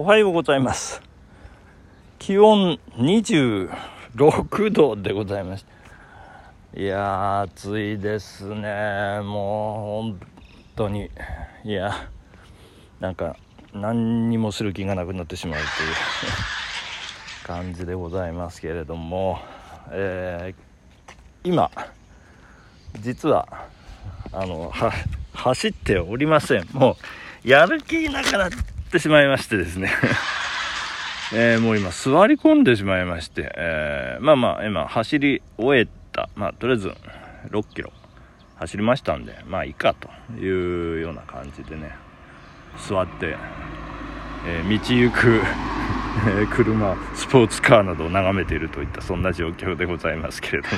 おはようございます。気温26度でございますいやー暑いですね。もう本当に。いやなんか何にもする気がなくなってしまうという。感じでございますけれども、えー、今実はあのは走っておりません。もうやる気なくなっててしまいましてですね。え、もう今座り込んでしまいまして、えー、まあまあ今走り終えた。まあとりあえず6キロ。走りましたんでまあいいかというような感じでね座って、えー、道行く車スポーツカーなどを眺めているといったそんな状況でございますけれども、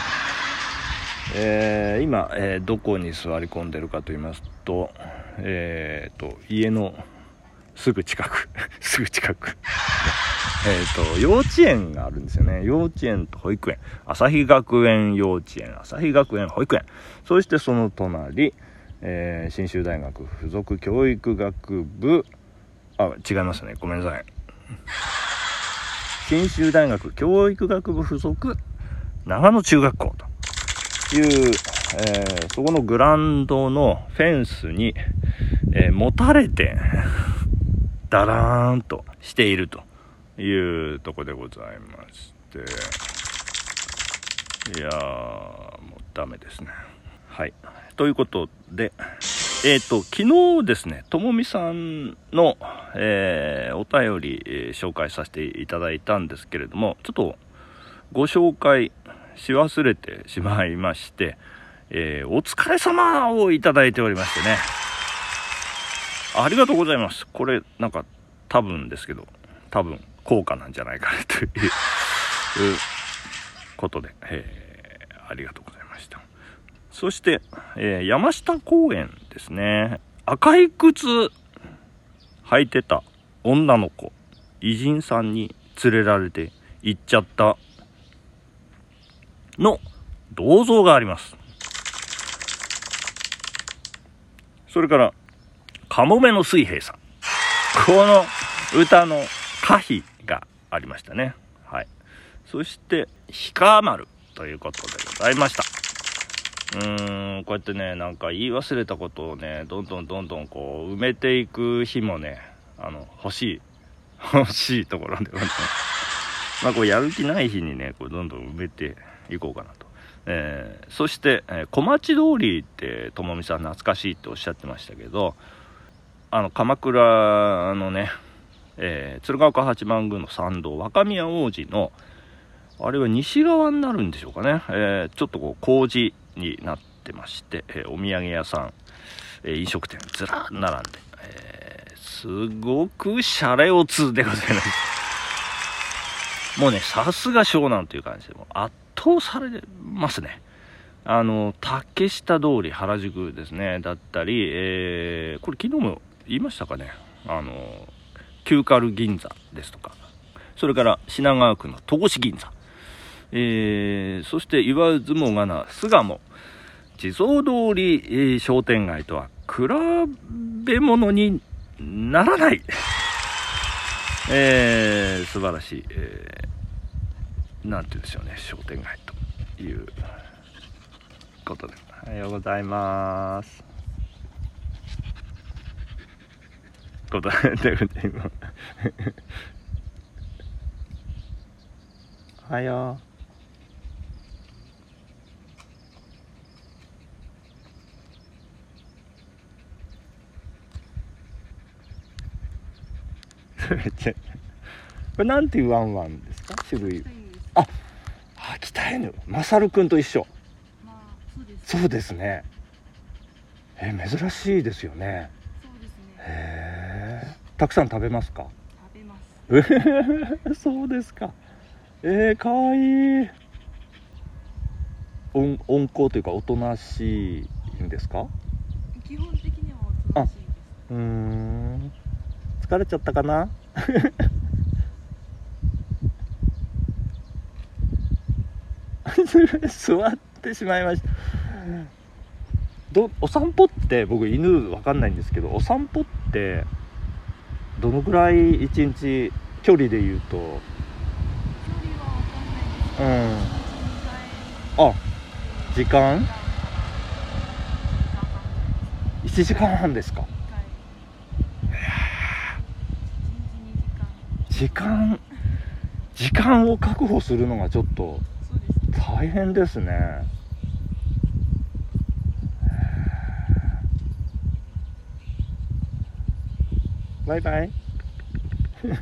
えー、今、えー、どこに座り込んでるかと言いますと,、えーと、家のすぐ近く。すぐ近く。えっと幼稚園があるんですよね。幼稚園と保育園。朝日学園幼稚園朝日学園保育園。そしてその隣えー、信州大学附属教育学部。あ違いますね。ごめんなさい。信州大学教育学部附属長野中学校という、えー、そこのグラウンドのフェンスに、えー、持たれてダラーンとしているというとこでございまして。いやもうダメですね。はい。ということで、えっ、ー、と、昨日ですね、ともみさんの、えー、お便り、えー、紹介させていただいたんですけれども、ちょっとご紹介し忘れてしまいまして、えお疲れ様をいただいておりましてね。ありがとうございます。これ、なんか、多分ですけど、多分、効果なんじゃないかなということで、えーありがとうございます。そして、えー、山下公園ですね。赤い靴履いてた女の子、偉人さんに連れられて行っちゃったの銅像があります。それから、かもめの水平さん。この歌の歌詞がありましたね。はい。そして、ひかまるということでございました。うーん、こうやってね、なんか言い忘れたことをね、どんどんどんどんこう、埋めていく日もね、あの、欲しい、欲しいところでございます。まあ、こう、やる気ない日にね、こう、どんどん埋めていこうかなと。えー、そして、えー、小町通りってともみさん懐かしいっておっしゃってましたけどあの鎌倉のね、えー、鶴岡八幡宮の参道若宮王子のあれは西側になるんでしょうかね、えー、ちょっとこう工事になってまして、えー、お土産屋さん、えー、飲食店ずらー並んで、えー、すごくシャレオツでございます。もうねさすが湘南という感じでも圧倒されますね。あの竹下通り原宿ですねだったり、えー、これ昨日も言いましたかね？あのキューカル銀座ですとか。それから品川区の戸越銀座。えー、そして言わずもがな巣鴨。地蔵通り、えー、商店街とは比べ物にならない、えー、素晴らしい、えー、なんて言うんでしょうね。商店街ということで。おはようございます。ことで今おはよ。うこれなんていうワンワンですか？種類。あ秋田犬。マサルくんと一緒、まあ、そうですね。え珍しいですよねたくさん食べますか？食べます。そうですか。えー、かわいい。温温厚というかおとなしいんですか？基本的にはおとなしいです。うん。疲れちゃったかな？座ってしまいました。どお散歩って僕犬わかんないんですけどお散歩ってどのぐらい一日距離で言うと？うん。一あ時間？回1時間半ですか？時間時間を確保するのがちょっと大変ですねバイバイ。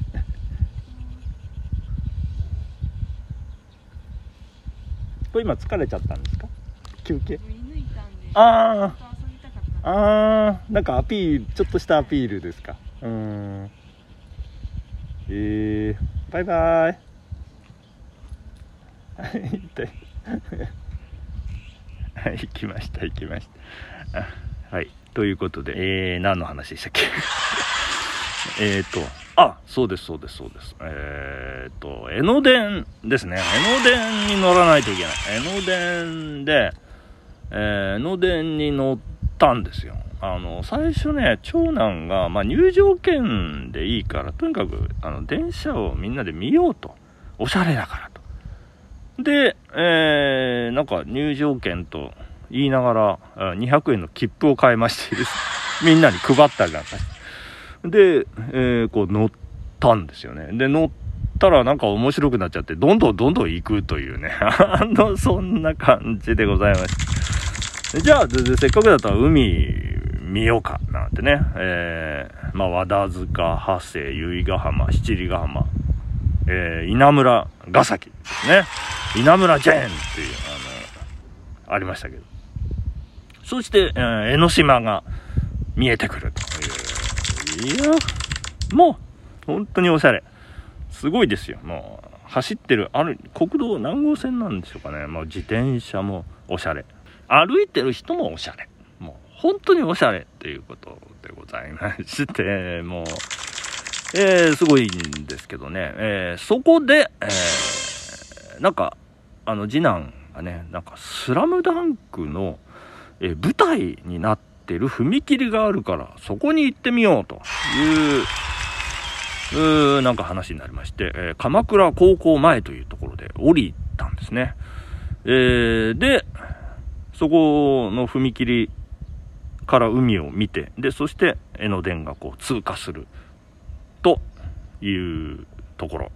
これ今疲れちゃったんですか？休憩。あちょっと遊びたかったんであー。なんかアピールちょっとしたアピールですか？うーん。えー、バイバイ。はい痛いはい行きました行きました。あはい。ということでえー、何の話でしたっけ？えーとあそうですそうですそうですえーと江ノ電ですね江ノ電に乗らないといけない江ノ電でえー、江ノ電に乗ったんですよ。あの、最初ね、長男が、まあ、入場券でいいから、とにかく、あの、電車をみんなで見ようと。おしゃれだからと。で、えー、なんか入場券と言いながら、200円の切符を買いましてですみんなに配ったりなんかして。で、えー、こう乗ったんですよね。で、乗ったらなんか面白くなっちゃって、どんどんどんどん行くというね。あの、そんな感じでございました。じゃあ、せっかくだったら海見ようか、なんてね。えー、まあ、和田塚、長谷、由比ヶ浜、七里ヶ浜、えー、稲村ヶ崎ですね。稲村ジェーンっていう、あの、ありましたけど。そして、えー江ノ島が見えてくると。や、もう、本当におしゃれ。すごいですよ。もう、走ってる、ある、国道何号線なんでしょうかね。もう自転車もおしゃれ。歩いてる人もおしゃれ。もう、本当におしゃれっていうことでございまして、もう、えー、すごいんですけどね。えー、そこで、えー、なんか、あの、次男がね、なんか、スラムダンクの、えー舞台になっててる踏切があるから、そこに行ってみようという、うーなんか話になりまして、えー鎌倉高校前というところで降りたんですね。えーで、そこの踏切から海を見て、で、そして江ノ電がこう通過するというところ。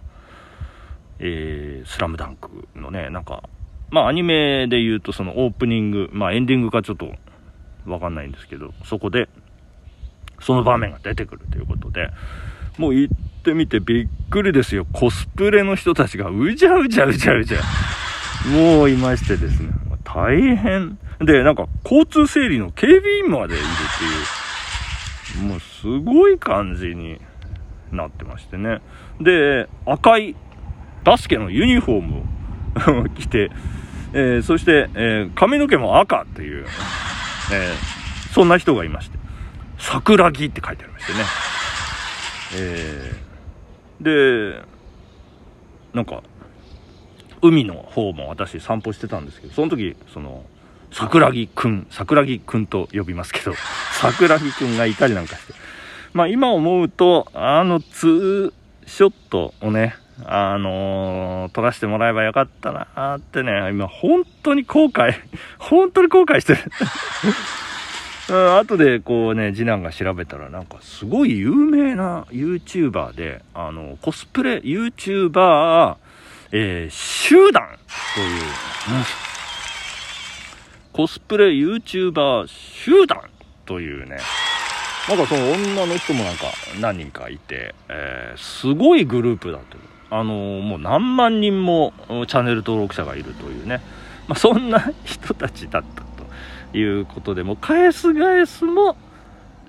えー、スラムダンクのね、なんか、まあアニメで言うとそのオープニング、まあエンディングかちょっとわかんないんですけど、そこで、その場面が出てくるということで、もう行ってみてびっくりですよ。コスプレの人たちがうじゃうじゃうじゃうじゃ。もういましてですね。大変。で、なんか交通整理の警備員までいるっていう、もうすごい感じになってましてね。で、赤いバスケのユニフォームを 着て、えーそして、えー髪の毛も赤という、えーそんな人がいまして、桜木って書いてありましてね。えーで、なんか、海の方も私散歩してたんですけど、その時、その、桜木くん、桜木くんと呼びますけど、桜木くんがいたりなんかして。まあ今思うと、あのツーショットをね、あのー撮らせてもらえばよかったなーってね、今本当に後悔、本当に後悔してる。うん、後でこうね、次男が調べたらなんかすごい有名な YouTuber で、あの、コスプレ YouTuber、えー、集団という、コスプレ YouTuber 集団というね、なんかその女の人もなんか何人かいて、えーすごいグループだという。あのーもう何万人もチャンネル登録者がいるというね。まあ、そんな人たちだったということで、もう返す返すも、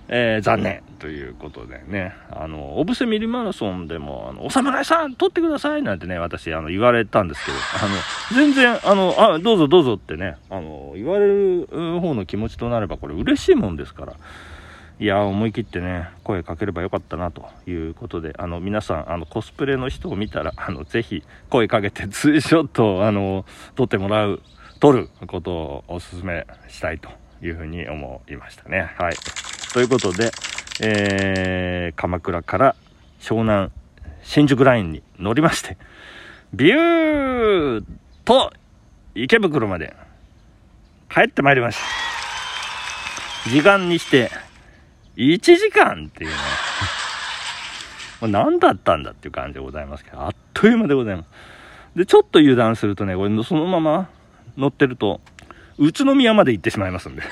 えー残念ということでね、あの、オブセミリマラソンでも、あの、お侍さん撮ってくださいなんてね、私、あの、言われたんですけど、あの、全然、あの、あ、どうぞどうぞってね、あの、言われる方の気持ちとなれば、これ嬉しいもんですから、いや、思い切ってね、声かければよかったな、ということで、あの、皆さん、あの、コスプレの人を見たら、あの、ぜひ、声かけて、ツーショット、あの、撮ってもらう、撮ることをお勧めしたいというふうに思いましたね。はい。ということで、えー、鎌倉から湘南新宿ラインに乗りまして、ビューと池袋まで帰ってまいりました。時間にして1時間っていうね。もう何だったんだっていう感じでございますけど、あっという間でございます。で、ちょっと油断するとね、これそのまま乗ってると、宇都宮まで行ってしまいますんで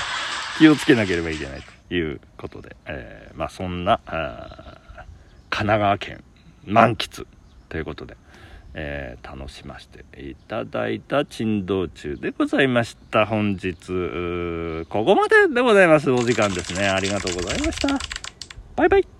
気をつけなければいけないということで、えー、まあそんな、神奈川県満喫ということで、えー、楽しませていただいた珍道中でございました。本日、ここまででございます。お時間ですね。ありがとうございました。バイバイ。